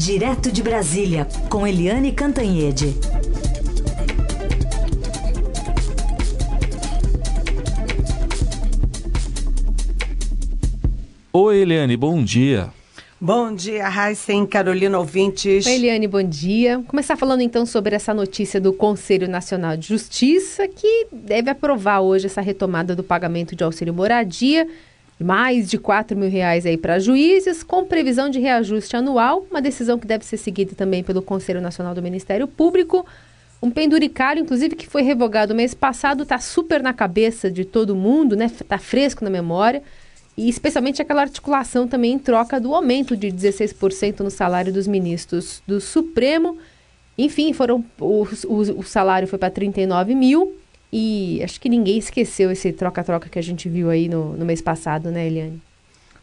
Direto de Brasília, com Eliane Cantanhede. Oi, Eliane, bom dia. Bom dia, Raíssen, Carolina Ouvintes. Oi, Eliane, bom dia. Começar falando então sobre essa notícia do Conselho Nacional de Justiça, que deve aprovar hoje essa retomada do pagamento de auxílio moradia, mais de 4 mil reais aí para juízes, com previsão de reajuste anual, uma decisão que deve ser seguida também pelo Conselho Nacional do Ministério Público. Um penduricário, inclusive, que foi revogado mês passado, está super na cabeça de todo mundo, né? Está fresco na memória e especialmente aquela articulação também em troca do aumento de 16% no salário dos ministros do Supremo. Enfim, foram o, o, o salário foi para 39 mil e acho que ninguém esqueceu esse troca-troca que a gente viu aí no, no mês passado, né, Eliane?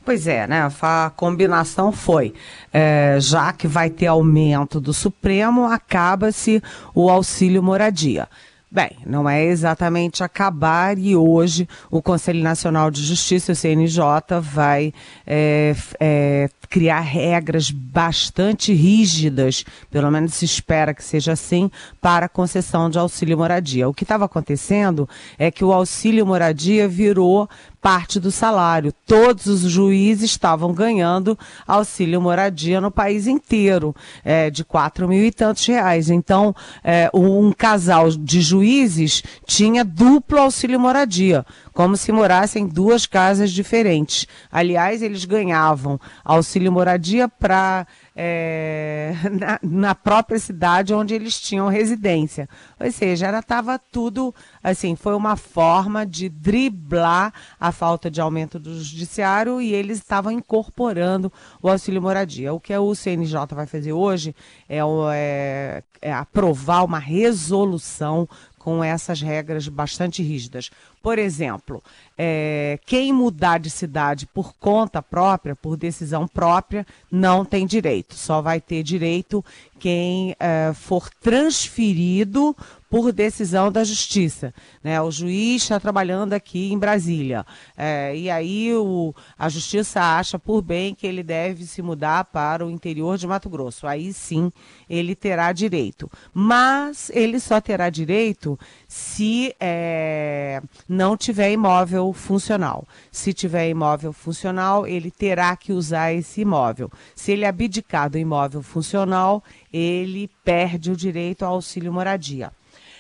Pois é, né? A combinação foi, é, já que vai ter aumento do Supremo, acaba-se o auxílio moradia. Bem, não é exatamente acabar e hoje o Conselho Nacional de Justiça, o CNJ, vai é, é, criar regras bastante rígidas, pelo menos se espera que seja assim, para a concessão de auxílio moradia. O que estava acontecendo é que o auxílio moradia virou parte do salário. Todos os juízes estavam ganhando auxílio moradia no país inteiro, é, de quatro mil e tantos reais. Então, é, um casal de juízes tinha duplo auxílio moradia como se morassem em duas casas diferentes. Aliás, eles ganhavam auxílio moradia para é, na, na, própria cidade onde eles tinham residência. Ou seja, era estava tudo assim, foi uma forma de driblar a falta de aumento do judiciário e eles estavam incorporando o auxílio moradia. O que o CNJ vai fazer hoje é, é, é aprovar uma resolução com essas regras bastante rígidas. Por exemplo, é, quem mudar de cidade por conta própria, por decisão própria, não tem direito. Só vai ter direito quem é, for transferido por decisão da justiça. Né? O juiz está trabalhando aqui em Brasília. É, e aí o, a justiça acha por bem que ele deve se mudar para o interior de Mato Grosso. Aí sim ele terá direito. Mas ele só terá direito se é, não tiver imóvel funcional. Se tiver imóvel funcional, ele terá que usar esse imóvel. Se ele abdicar do imóvel funcional, ele perde o direito ao auxílio moradia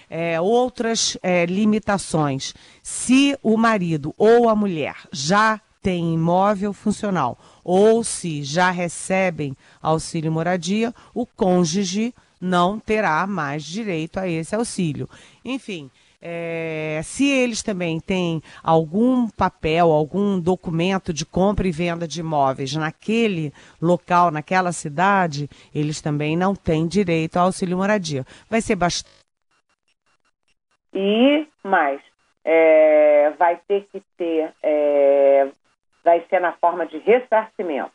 é, outras é, limitações. Se o marido ou a mulher já tem imóvel funcional ou se já recebem auxílio moradia, o cônjuge não terá mais direito a esse auxílio. Enfim, é, se eles também têm algum papel, algum documento de compra e venda de imóveis naquele local, naquela cidade, eles também não têm direito ao auxílio moradia. Vai ser bastante e mais, é, vai ter que ter, é, vai ser na forma de ressarcimento.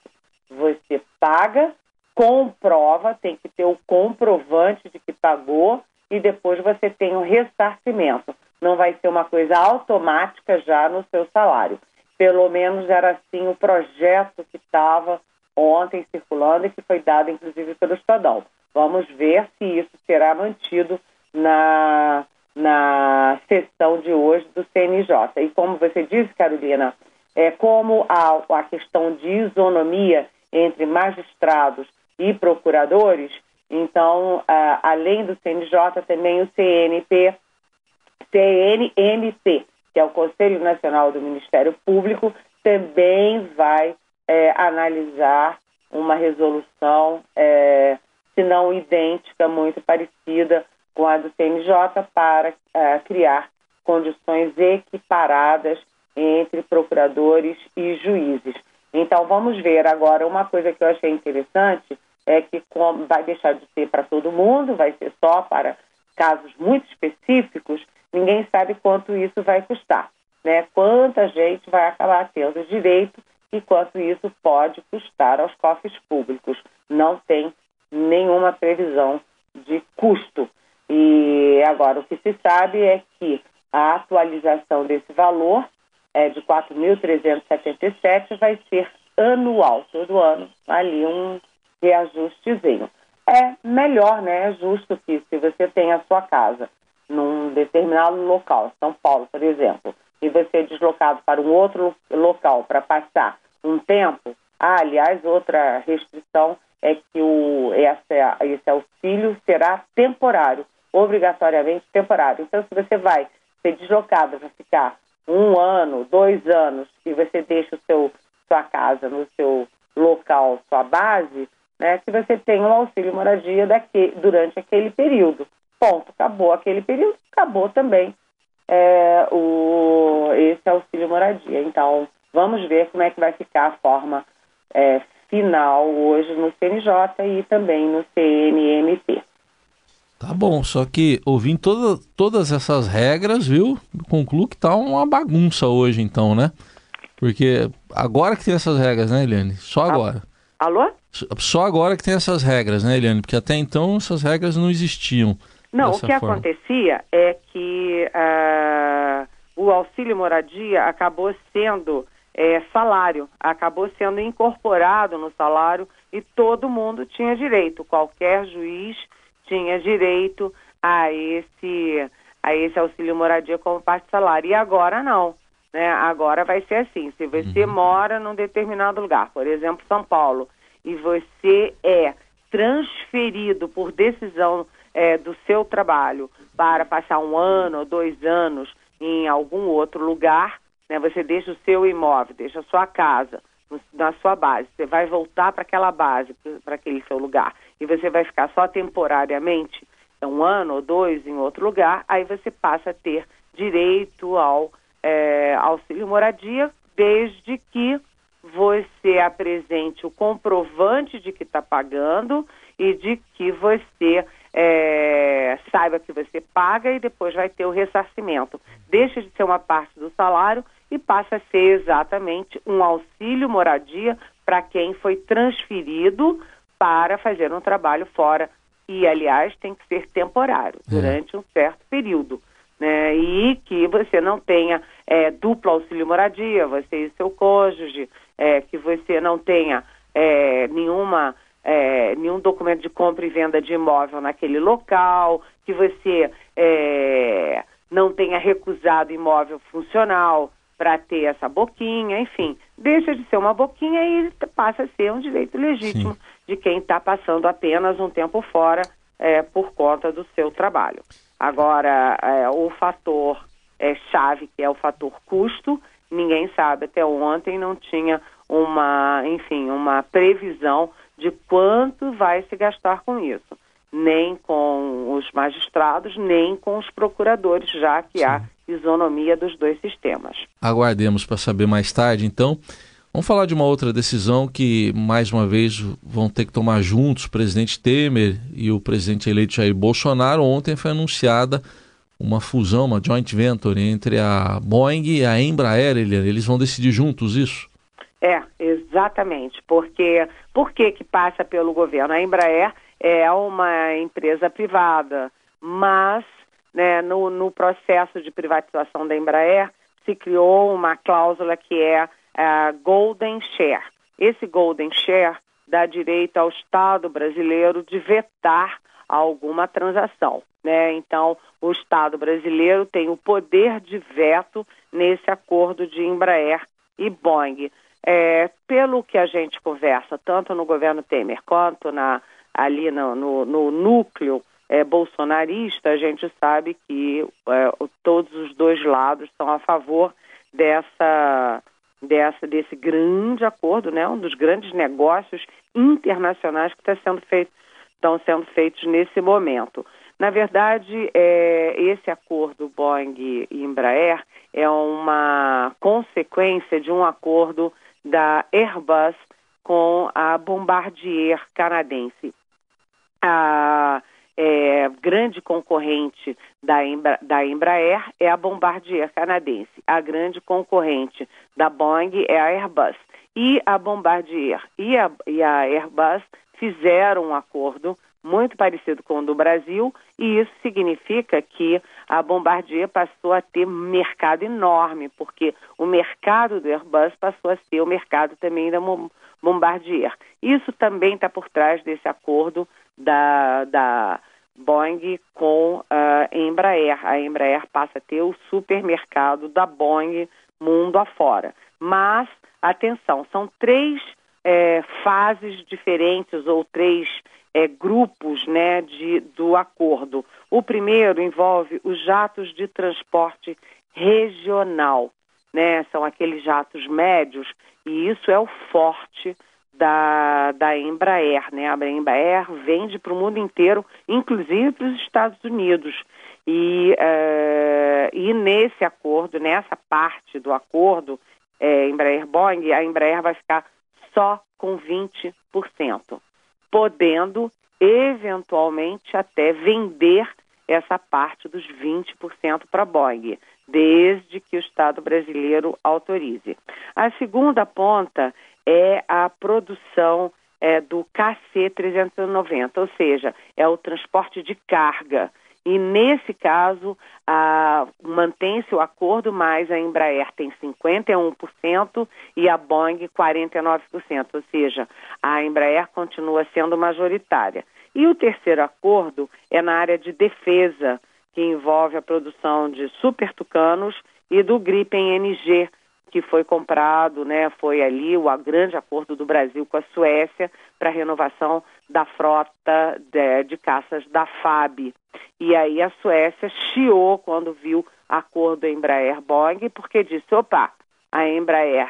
Você paga, comprova, tem que ter o comprovante de que pagou e depois você tem o ressarcimento. Não vai ser uma coisa automática já no seu salário. Pelo menos era assim o projeto que estava ontem circulando e que foi dado inclusive pelo Estadão. Vamos ver se isso será mantido na na sessão de hoje do CNJ. E como você disse, Carolina, é, como a, a questão de isonomia entre magistrados e procuradores, então, além do CNJ, também o CNP, CNMP, que é o Conselho Nacional do Ministério Público, também vai é, analisar uma resolução, é, se não idêntica, muito parecida com a do CNJ para uh, criar condições equiparadas entre procuradores e juízes. Então, vamos ver agora. Uma coisa que eu achei interessante é que vai deixar de ser para todo mundo, vai ser só para casos muito específicos, ninguém sabe quanto isso vai custar, né? Quanta gente vai acabar tendo direito e quanto isso pode custar aos cofres públicos. Não tem nenhuma previsão de custo. E agora o que se sabe é que a atualização desse valor é de 4.377 vai ser anual, todo ano ali um, reajustezinho. É melhor, né? É justo que se você tem a sua casa num determinado local, São Paulo, por exemplo, e você é deslocado para um outro local para passar um tempo, ah, aliás, outra restrição é que o, essa, esse auxílio será temporário, obrigatoriamente temporário. Então, se você vai ser deslocado para ficar um ano, dois anos, e você deixa o seu, sua casa no seu local, sua base, né, que você tem um auxílio moradia daqui, durante aquele período. Ponto, acabou aquele período, acabou também é, o, esse auxílio moradia. Então, vamos ver como é que vai ficar a forma é, final hoje no CNJ e também no CNMP. Tá bom, só que ouvindo toda, todas essas regras, viu? Concluo que tá uma bagunça hoje, então, né? Porque agora que tem essas regras, né, Eliane? Só agora. Alô? Só agora que tem essas regras, né, Eliane? Porque até então essas regras não existiam. Não, o que forma. acontecia é que uh, o auxílio moradia acabou sendo é, salário, acabou sendo incorporado no salário e todo mundo tinha direito, qualquer juiz tinha direito a esse a esse auxílio moradia como parte do salário. E agora não, né? Agora vai ser assim, se você uhum. mora num determinado lugar, por exemplo, São Paulo, e você é transferido por decisão é, do seu trabalho para passar um ano ou dois anos em algum outro lugar, né? Você deixa o seu imóvel, deixa a sua casa na sua base, você vai voltar para aquela base, para aquele seu lugar, e você vai ficar só temporariamente, um ano ou dois em outro lugar, aí você passa a ter direito ao é, auxílio moradia, desde que você apresente o comprovante de que está pagando e de que você é, saiba que você paga e depois vai ter o ressarcimento. Deixa de ser uma parte do salário e passa a ser exatamente um auxílio moradia para quem foi transferido para fazer um trabalho fora. E, aliás, tem que ser temporário, é. durante um certo período. Né? E que você não tenha é, duplo auxílio moradia, você e seu cônjuge, é, que você não tenha é, nenhuma, é, nenhum documento de compra e venda de imóvel naquele local, que você é, não tenha recusado imóvel funcional, para ter essa boquinha, enfim, deixa de ser uma boquinha e passa a ser um direito legítimo Sim. de quem está passando apenas um tempo fora é, por conta do seu trabalho. Agora, é, o fator é, chave, que é o fator custo, ninguém sabe, até ontem não tinha uma, enfim, uma previsão de quanto vai se gastar com isso nem com os magistrados, nem com os procuradores, já que Sim. há isonomia dos dois sistemas. Aguardemos para saber mais tarde, então. Vamos falar de uma outra decisão que, mais uma vez, vão ter que tomar juntos o presidente Temer e o presidente eleito Jair Bolsonaro. Ontem foi anunciada uma fusão, uma joint venture entre a Boeing e a Embraer, Eliane. Eles vão decidir juntos isso? É, exatamente. Porque por que que passa pelo governo? A Embraer é uma empresa privada, mas né, no, no processo de privatização da Embraer se criou uma cláusula que é a Golden Share. Esse Golden Share dá direito ao Estado brasileiro de vetar alguma transação. Né? Então, o Estado brasileiro tem o poder de veto nesse acordo de Embraer e Boeing. É, pelo que a gente conversa, tanto no governo Temer quanto na ali no, no, no núcleo é, bolsonarista, a gente sabe que é, todos os dois lados estão a favor dessa, dessa, desse grande acordo, né, um dos grandes negócios internacionais que está sendo feito, estão sendo feitos nesse momento. Na verdade, é, esse acordo Boeing e Embraer é uma consequência de um acordo da Airbus com a Bombardier canadense a é, grande concorrente da, Embra, da Embraer é a Bombardier canadense. A grande concorrente da Boeing é a Airbus. E a Bombardier e a, e a Airbus fizeram um acordo muito parecido com o do Brasil, e isso significa que a Bombardier passou a ter mercado enorme, porque o mercado do Airbus passou a ser o mercado também da Bombardier. Isso também está por trás desse acordo da, da Boeing com a Embraer. A Embraer passa a ter o supermercado da Boeing mundo afora. Mas, atenção, são três é, fases diferentes ou três é, grupos né, de, do acordo. O primeiro envolve os jatos de transporte regional, né? São aqueles jatos médios e isso é o forte da, da Embraer, né? A Embraer vende para o mundo inteiro, inclusive para os Estados Unidos. E, uh, e nesse acordo, nessa parte do acordo, é, Embraer-Boeing, a Embraer vai ficar só com 20%, podendo eventualmente até vender essa parte dos 20% para a Boeing, desde que o Estado brasileiro autorize. A segunda ponta é a produção é, do KC-390, ou seja, é o transporte de carga. E nesse caso, mantém-se o acordo, mas a Embraer tem 51% e a Boeing 49%, ou seja, a Embraer continua sendo majoritária. E o terceiro acordo é na área de defesa, que envolve a produção de super tucanos e do Gripen NG, que foi comprado, né, foi ali o grande acordo do Brasil com a Suécia para a renovação da frota de, de, caças da FAB. E aí a Suécia chiou quando viu acordo Embraer-Boeing, porque disse, opa, a Embraer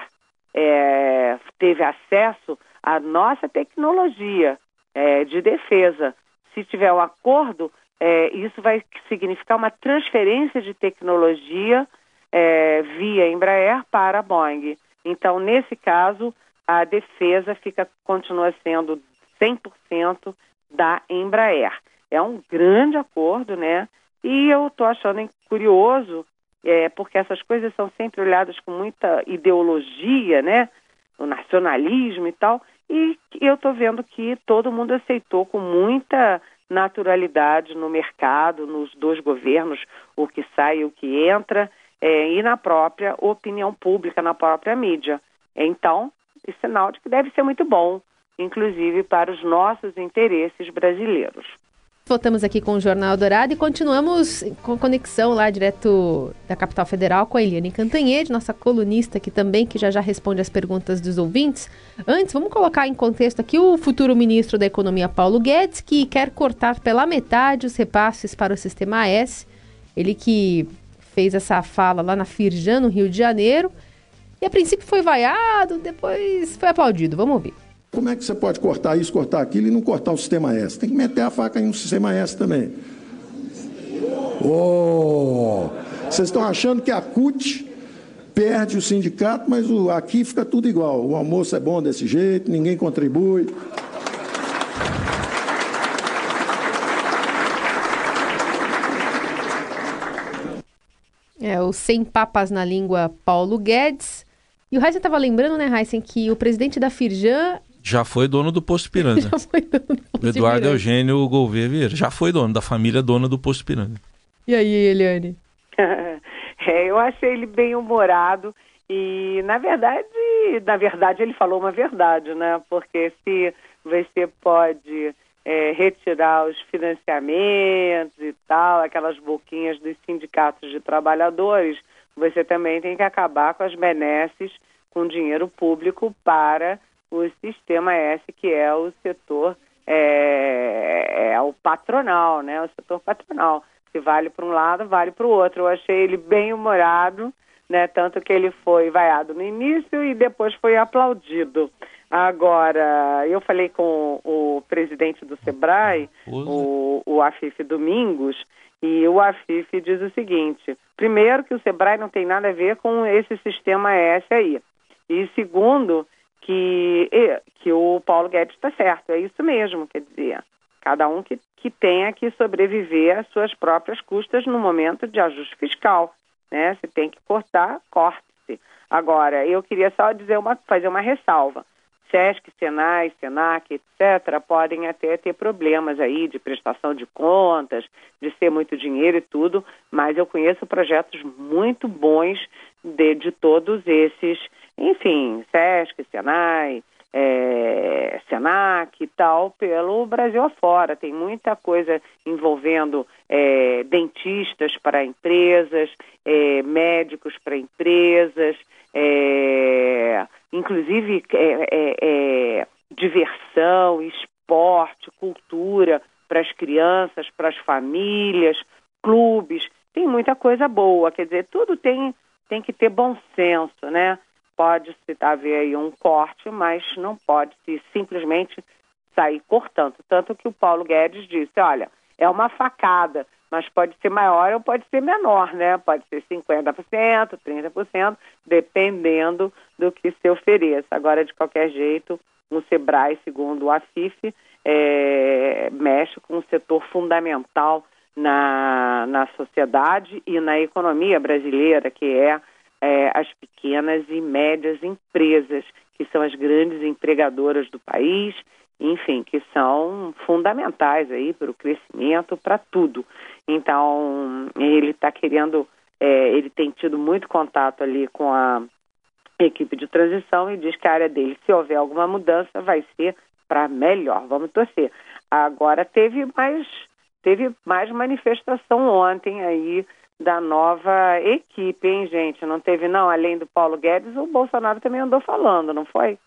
é, teve acesso à nossa tecnologia é, de defesa. Se tiver um acordo, é, isso vai significar uma transferência de tecnologia é, via Embraer para a Boeing. Então, nesse caso, a defesa fica continua sendo 100% da Embraer. É um grande acordo, né? E eu estou achando curioso, é, porque essas coisas são sempre olhadas com muita ideologia, né? O nacionalismo e tal. E eu estou vendo que todo mundo aceitou com muita naturalidade no mercado, nos dois governos, o que sai e o que entra é, e na própria opinião pública, na própria mídia. Então, é sinal de que deve ser muito bom, inclusive para os nossos interesses brasileiros. Voltamos aqui com o Jornal Dourado e continuamos com conexão lá direto da capital federal com a Eliane Cantanhede, nossa colunista aqui também, que já já responde as perguntas dos ouvintes. Antes, vamos colocar em contexto aqui o futuro ministro da Economia, Paulo Guedes, que quer cortar pela metade os repasses para o Sistema S. Ele que fez essa fala lá na Firjan, no Rio de Janeiro. E a princípio foi vaiado, depois foi aplaudido. Vamos ouvir. Como é que você pode cortar isso, cortar aquilo e não cortar o sistema S? Tem que meter a faca em um sistema S também. Oh, vocês estão achando que a CUT perde o sindicato, mas o, aqui fica tudo igual. O almoço é bom desse jeito, ninguém contribui. É, o Sem Papas na Língua Paulo Guedes. E o Heisen estava lembrando, né, Heisen, que o presidente da Firjan... Já foi dono do Posto Piranga. já foi dono do Posto Eduardo Piranga. Eugênio Gouveia Vieira. Já foi dono da família dona do Posto Piranga. E aí, Eliane? é, eu achei ele bem humorado e, na verdade, na verdade ele falou uma verdade, né? Porque se você pode é, retirar os financiamentos e tal, aquelas boquinhas dos sindicatos de trabalhadores, você também tem que acabar com as benesses com dinheiro público para o sistema S, que é o setor, é, é o patronal, né? O setor patronal. Se vale para um lado, vale para o outro. Eu achei ele bem humorado, né? Tanto que ele foi vaiado no início e depois foi aplaudido. Agora, eu falei com o presidente do SEBRAE, o, o Afif Domingos, e o Afif diz o seguinte: primeiro, que o SEBRAE não tem nada a ver com esse sistema S aí. E segundo, que, que o Paulo Guedes está certo. É isso mesmo, quer dizer, cada um que, que tenha que sobreviver às suas próprias custas no momento de ajuste fiscal. Né? Se tem que cortar, corte-se. Agora, eu queria só dizer uma, fazer uma ressalva SESC, SENAI, SENAC, etc., podem até ter problemas aí de prestação de contas, de ser muito dinheiro e tudo, mas eu conheço projetos muito bons de, de todos esses, enfim, SESC, SENAI, é, SENAC e tal, pelo Brasil afora. Tem muita coisa envolvendo é, dentistas para empresas, é, médicos para empresas, é, inclusive é, é, diversão, esporte, cultura para as crianças, para as famílias, clubes, tem muita coisa boa, quer dizer, tudo tem, tem que ter bom senso, né? Pode-se haver aí um corte, mas não pode-se simplesmente sair cortando. Tanto que o Paulo Guedes disse, olha, é uma facada, mas pode ser maior ou pode ser menor, né? Pode ser 50%, 30%, dependendo do que se ofereça. Agora, de qualquer jeito, o SEBRAE, segundo o AFIF, é, mexe com um setor fundamental na, na sociedade e na economia brasileira, que é, é as pequenas e médias empresas, que são as grandes empregadoras do país enfim, que são fundamentais aí para o crescimento, para tudo. Então, ele está querendo, é, ele tem tido muito contato ali com a equipe de transição e diz que a área dele, se houver alguma mudança, vai ser para melhor. Vamos torcer. Agora teve mais, teve mais manifestação ontem aí da nova equipe, hein, gente? Não teve, não, além do Paulo Guedes, o Bolsonaro também andou falando, não foi?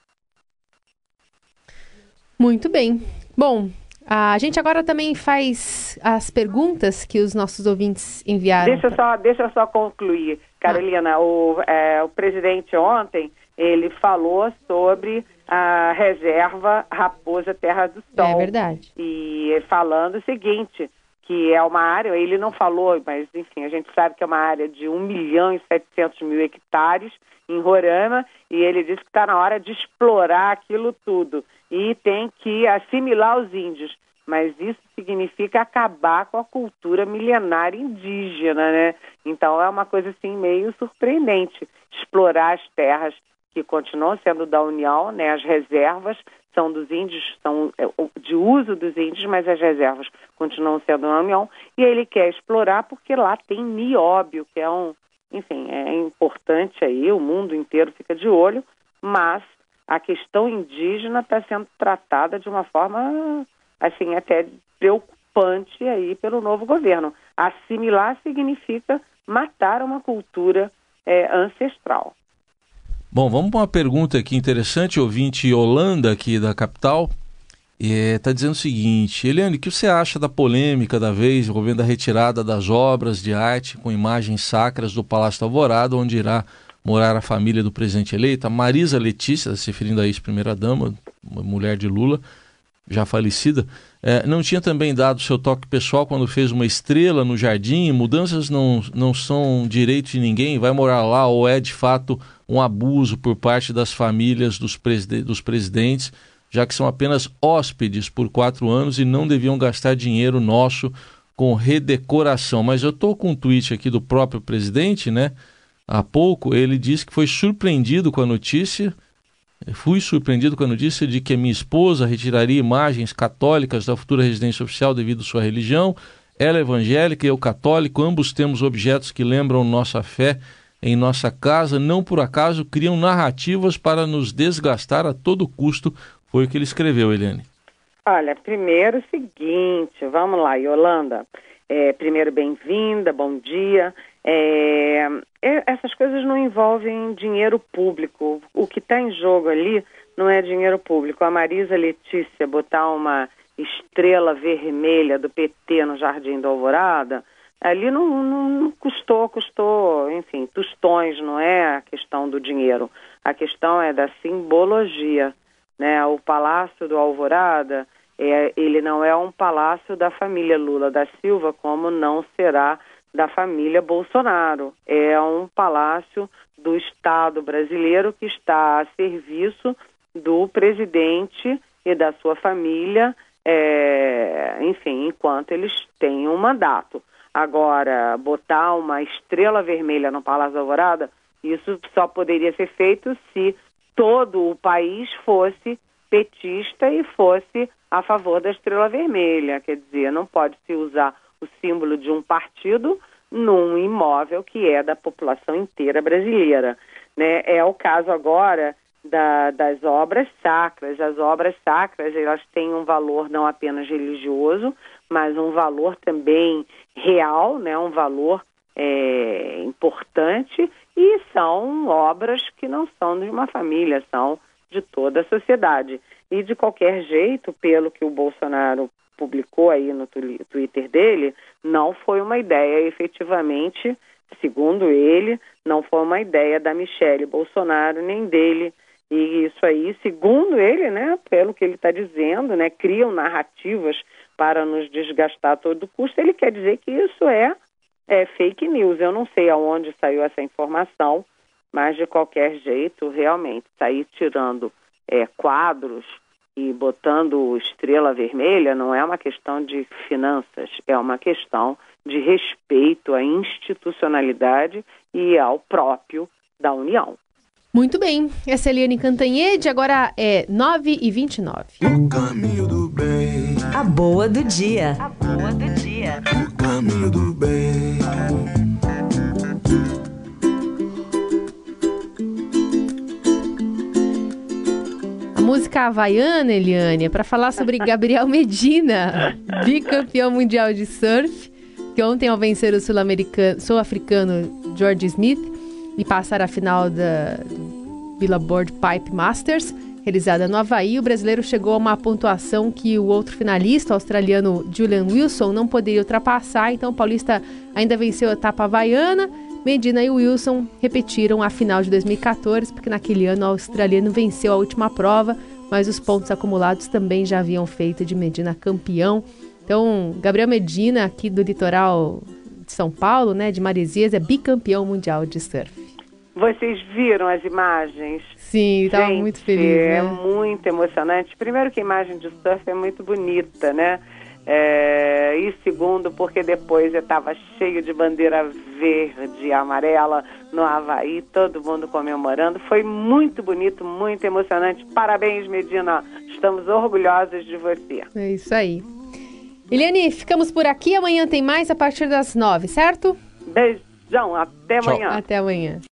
Muito bem. Bom, a gente agora também faz as perguntas que os nossos ouvintes enviaram. Deixa eu só, deixa eu só concluir, Carolina. Ah. O, é, o presidente ontem ele falou sobre a reserva Raposa Terra do Sol. É verdade. E falando o seguinte, que é uma área, ele não falou, mas enfim, a gente sabe que é uma área de 1 milhão e 700 mil hectares em Roraima, e ele disse que está na hora de explorar aquilo tudo e tem que assimilar os índios. Mas isso significa acabar com a cultura milenária indígena, né? Então é uma coisa assim meio surpreendente explorar as terras que continuam sendo da União, né? As reservas são dos índios, são é, de uso dos índios, mas as reservas continuam sendo da União. E ele quer explorar porque lá tem nióbio, que é um, enfim, é importante aí, o mundo inteiro fica de olho, mas a questão indígena está sendo tratada de uma forma, assim, até preocupante aí pelo novo governo. Assimilar significa matar uma cultura é, ancestral. Bom, vamos para uma pergunta aqui interessante, ouvinte Holanda aqui da capital. Está é, dizendo o seguinte, Eliane, o que você acha da polêmica da vez envolvendo a retirada das obras de arte com imagens sacras do Palácio da Alvorada, onde irá morar a família do presidente eleito, a Marisa Letícia, se referindo a ex-primeira-dama, mulher de Lula, já falecida, é, não tinha também dado seu toque pessoal quando fez uma estrela no jardim? Mudanças não, não são direito de ninguém? Vai morar lá ou é de fato um abuso por parte das famílias dos, preside dos presidentes? já que são apenas hóspedes por quatro anos e não deviam gastar dinheiro nosso com redecoração. Mas eu estou com um tweet aqui do próprio presidente, né? Há pouco ele disse que foi surpreendido com a notícia. Fui surpreendido com a notícia de que minha esposa retiraria imagens católicas da futura residência oficial devido à sua religião. Ela é evangélica e eu católico, ambos temos objetos que lembram nossa fé em nossa casa, não por acaso criam narrativas para nos desgastar a todo custo foi o que ele escreveu, Eliane. Olha, primeiro o seguinte, vamos lá, Yolanda. É, primeiro, bem-vinda, bom dia. É, essas coisas não envolvem dinheiro público. O que está em jogo ali não é dinheiro público. A Marisa Letícia botar uma estrela vermelha do PT no Jardim da Alvorada, ali não, não, não, custou, custou, enfim, tostões, não é a questão do dinheiro. A questão é da simbologia. Né? O Palácio do Alvorada, é, ele não é um palácio da família Lula da Silva, como não será da família Bolsonaro. É um palácio do Estado brasileiro que está a serviço do presidente e da sua família, é, enfim, enquanto eles têm um mandato. Agora, botar uma estrela vermelha no Palácio da Alvorada, isso só poderia ser feito se todo o país fosse petista e fosse a favor da estrela vermelha. Quer dizer, não pode se usar o símbolo de um partido num imóvel que é da população inteira brasileira. Né? É o caso agora da, das obras sacras. As obras sacras elas têm um valor não apenas religioso, mas um valor também real, né? um valor é, importante e são obras que não são de uma família, são de toda a sociedade. E de qualquer jeito, pelo que o Bolsonaro publicou aí no Twitter dele, não foi uma ideia efetivamente, segundo ele, não foi uma ideia da Michele Bolsonaro nem dele. E isso aí, segundo ele, né, pelo que ele está dizendo, né, criam narrativas para nos desgastar a todo custo. Ele quer dizer que isso é, é fake news. Eu não sei aonde saiu essa informação, mas de qualquer jeito, realmente, sair tirando é, quadros e botando estrela vermelha não é uma questão de finanças, é uma questão de respeito à institucionalidade e ao próprio da União. Muito bem, essa é a Eliane Cantanhede, agora é 9h29. O caminho do bem. A boa do dia. A boa do dia. O caminho do bem. música havaiana, Eliane, é para falar sobre Gabriel Medina, bicampeão mundial de surf, que ontem ao vencer o sul-africano George Smith e passar a final da Billboard Pipe Masters, realizada no Havaí, o brasileiro chegou a uma pontuação que o outro finalista, o australiano Julian Wilson, não poderia ultrapassar, então o paulista ainda venceu a etapa havaiana Medina e Wilson repetiram a final de 2014, porque naquele ano o australiano venceu a última prova, mas os pontos acumulados também já haviam feito de Medina campeão. Então, Gabriel Medina, aqui do litoral de São Paulo, né, de Maresias, é bicampeão mundial de surf. Vocês viram as imagens? Sim, estava muito feliz. É né? muito emocionante. Primeiro que a imagem de surf é muito bonita, né? É, e segundo, porque depois eu estava cheio de bandeira verde e amarela no Havaí, todo mundo comemorando. Foi muito bonito, muito emocionante. Parabéns, Medina. Estamos orgulhosos de você. É isso aí. Eliane, ficamos por aqui. Amanhã tem mais a partir das nove, certo? Beijão. Até Tchau. amanhã. Até amanhã.